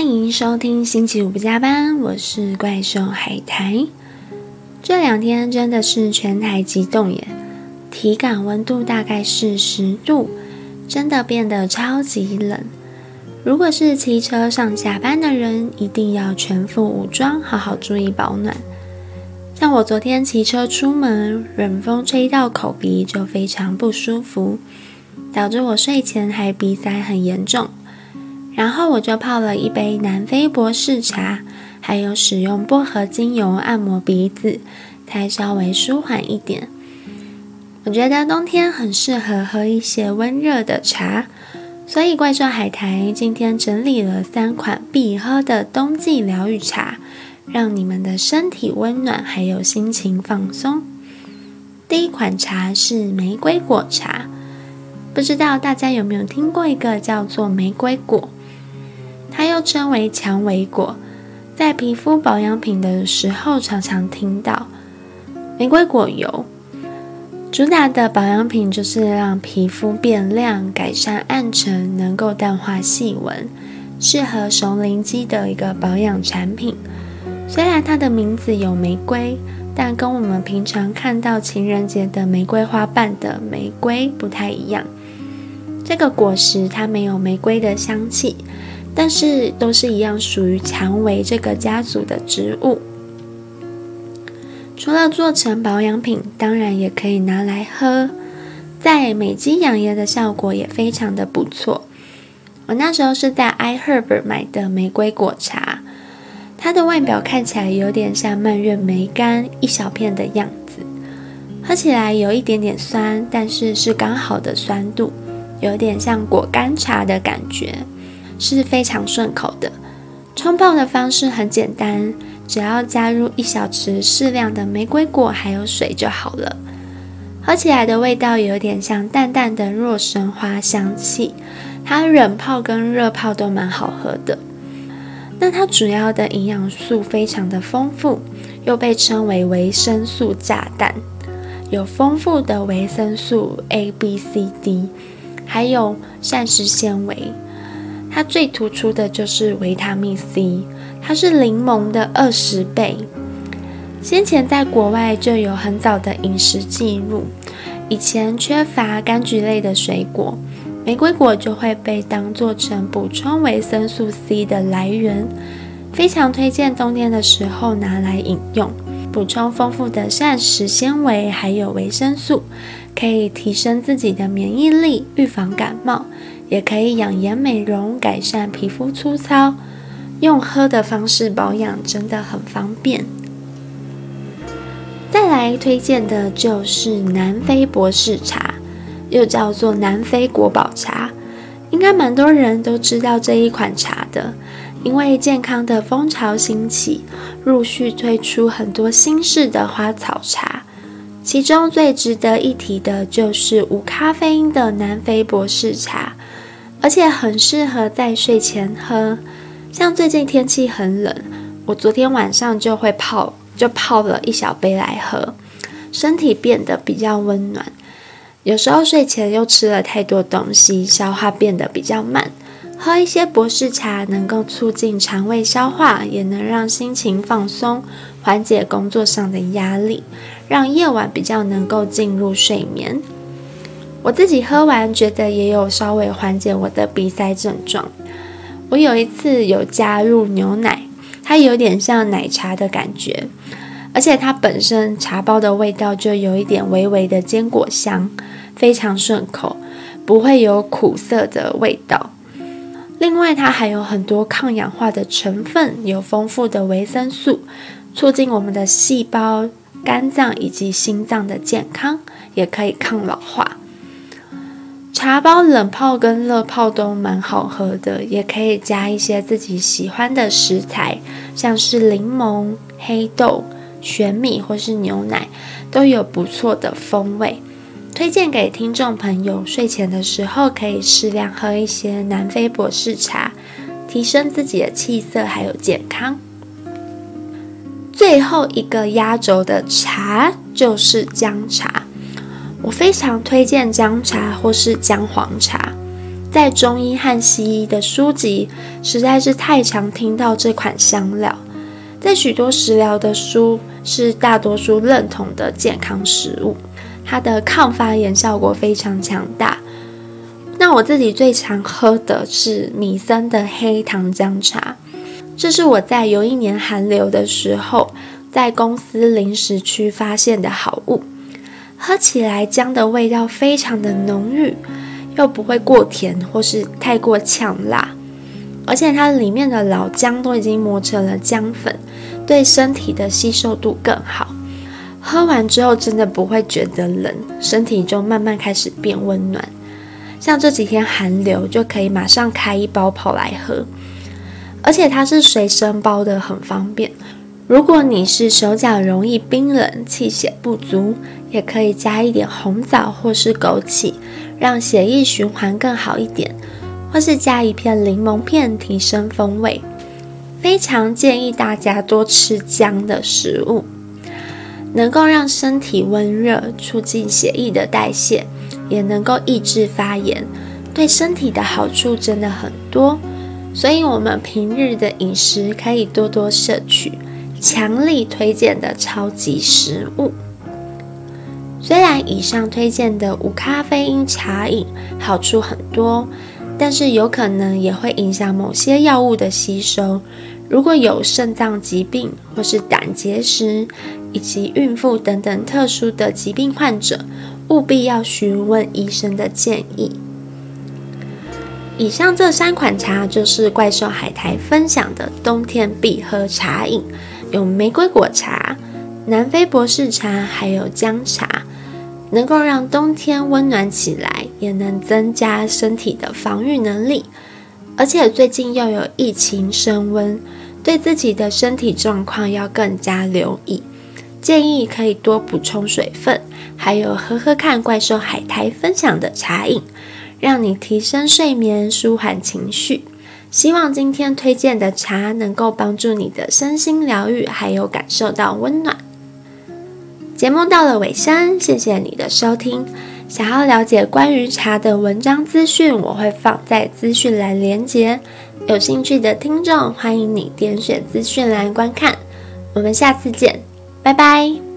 欢迎收听星期五不加班，我是怪兽海苔。这两天真的是全台极冻耶，体感温度大概是十度，真的变得超级冷。如果是骑车上下班的人，一定要全副武装，好好注意保暖。像我昨天骑车出门，冷风吹到口鼻就非常不舒服，导致我睡前还鼻塞很严重。然后我就泡了一杯南非博士茶，还有使用薄荷精油按摩鼻子，才稍微舒缓一点。我觉得冬天很适合喝一些温热的茶，所以怪兽海苔今天整理了三款必喝的冬季疗愈茶，让你们的身体温暖，还有心情放松。第一款茶是玫瑰果茶，不知道大家有没有听过一个叫做玫瑰果？它又称为蔷薇果，在皮肤保养品的时候常常听到。玫瑰果油主打的保养品就是让皮肤变亮、改善暗沉、能够淡化细纹，适合熟龄肌的一个保养产品。虽然它的名字有玫瑰，但跟我们平常看到情人节的玫瑰花瓣的玫瑰不太一样。这个果实它没有玫瑰的香气。但是都是一样，属于蔷薇这个家族的植物。除了做成保养品，当然也可以拿来喝，在美肌养颜的效果也非常的不错。我那时候是在 iHerb 买的玫瑰果茶，它的外表看起来有点像蔓越莓干一小片的样子，喝起来有一点点酸，但是是刚好的酸度，有点像果干茶的感觉。是非常顺口的，冲泡的方式很简单，只要加入一小匙适量的玫瑰果还有水就好了。喝起来的味道有点像淡淡的若神花香气，它冷泡跟热泡都蛮好喝的。那它主要的营养素非常的丰富，又被称为维生素炸弹，有丰富的维生素 A、B、C、D，还有膳食纤维。它最突出的就是维他命 C，它是柠檬的二十倍。先前在国外就有很早的饮食记录，以前缺乏柑橘类的水果，玫瑰果就会被当做成补充维生素 C 的来源，非常推荐冬天的时候拿来饮用，补充丰富的膳食纤维还有维生素，可以提升自己的免疫力，预防感冒。也可以养颜美容，改善皮肤粗糙，用喝的方式保养真的很方便。再来推荐的就是南非博士茶，又叫做南非国宝茶，应该蛮多人都知道这一款茶的，因为健康的风潮兴起，陆续推出很多新式的花草茶，其中最值得一提的就是无咖啡因的南非博士茶。而且很适合在睡前喝，像最近天气很冷，我昨天晚上就会泡，就泡了一小杯来喝，身体变得比较温暖。有时候睡前又吃了太多东西，消化变得比较慢，喝一些博士茶能够促进肠胃消化，也能让心情放松，缓解工作上的压力，让夜晚比较能够进入睡眠。我自己喝完，觉得也有稍微缓解我的鼻塞症状。我有一次有加入牛奶，它有点像奶茶的感觉，而且它本身茶包的味道就有一点微微的坚果香，非常顺口，不会有苦涩的味道。另外，它还有很多抗氧化的成分，有丰富的维生素，促进我们的细胞、肝脏以及心脏的健康，也可以抗老化。茶包冷泡跟热泡都蛮好喝的，也可以加一些自己喜欢的食材，像是柠檬、黑豆、玄米或是牛奶，都有不错的风味。推荐给听众朋友，睡前的时候可以适量喝一些南非博士茶，提升自己的气色还有健康。最后一个压轴的茶就是姜茶。我非常推荐姜茶或是姜黄茶，在中医和西医的书籍实在是太常听到这款香料，在许多食疗的书是大多数认同的健康食物，它的抗发炎效果非常强大。那我自己最常喝的是米森的黑糖姜茶，这是我在有一年寒流的时候，在公司零食区发现的好物。喝起来姜的味道非常的浓郁，又不会过甜或是太过呛辣，而且它里面的老姜都已经磨成了姜粉，对身体的吸收度更好。喝完之后真的不会觉得冷，身体就慢慢开始变温暖。像这几天寒流，就可以马上开一包跑来喝，而且它是随身包的，很方便。如果你是手脚容易冰冷、气血不足，也可以加一点红枣或是枸杞，让血液循环更好一点，或是加一片柠檬片提升风味。非常建议大家多吃姜的食物，能够让身体温热，促进血液的代谢，也能够抑制发炎，对身体的好处真的很多。所以，我们平日的饮食可以多多摄取。强力推荐的超级食物。虽然以上推荐的无咖啡因茶饮好处很多，但是有可能也会影响某些药物的吸收。如果有肾脏疾病或是胆结石以及孕妇等等特殊的疾病患者，务必要询问医生的建议。以上这三款茶就是怪兽海苔分享的冬天必喝茶饮。有玫瑰果茶、南非博士茶，还有姜茶，能够让冬天温暖起来，也能增加身体的防御能力。而且最近又有疫情升温，对自己的身体状况要更加留意，建议可以多补充水分，还有喝喝看怪兽海苔分享的茶饮，让你提升睡眠，舒缓情绪。希望今天推荐的茶能够帮助你的身心疗愈，还有感受到温暖。节目到了尾声，谢谢你的收听。想要了解关于茶的文章资讯，我会放在资讯栏连接。有兴趣的听众，欢迎你点选资讯栏观看。我们下次见，拜拜。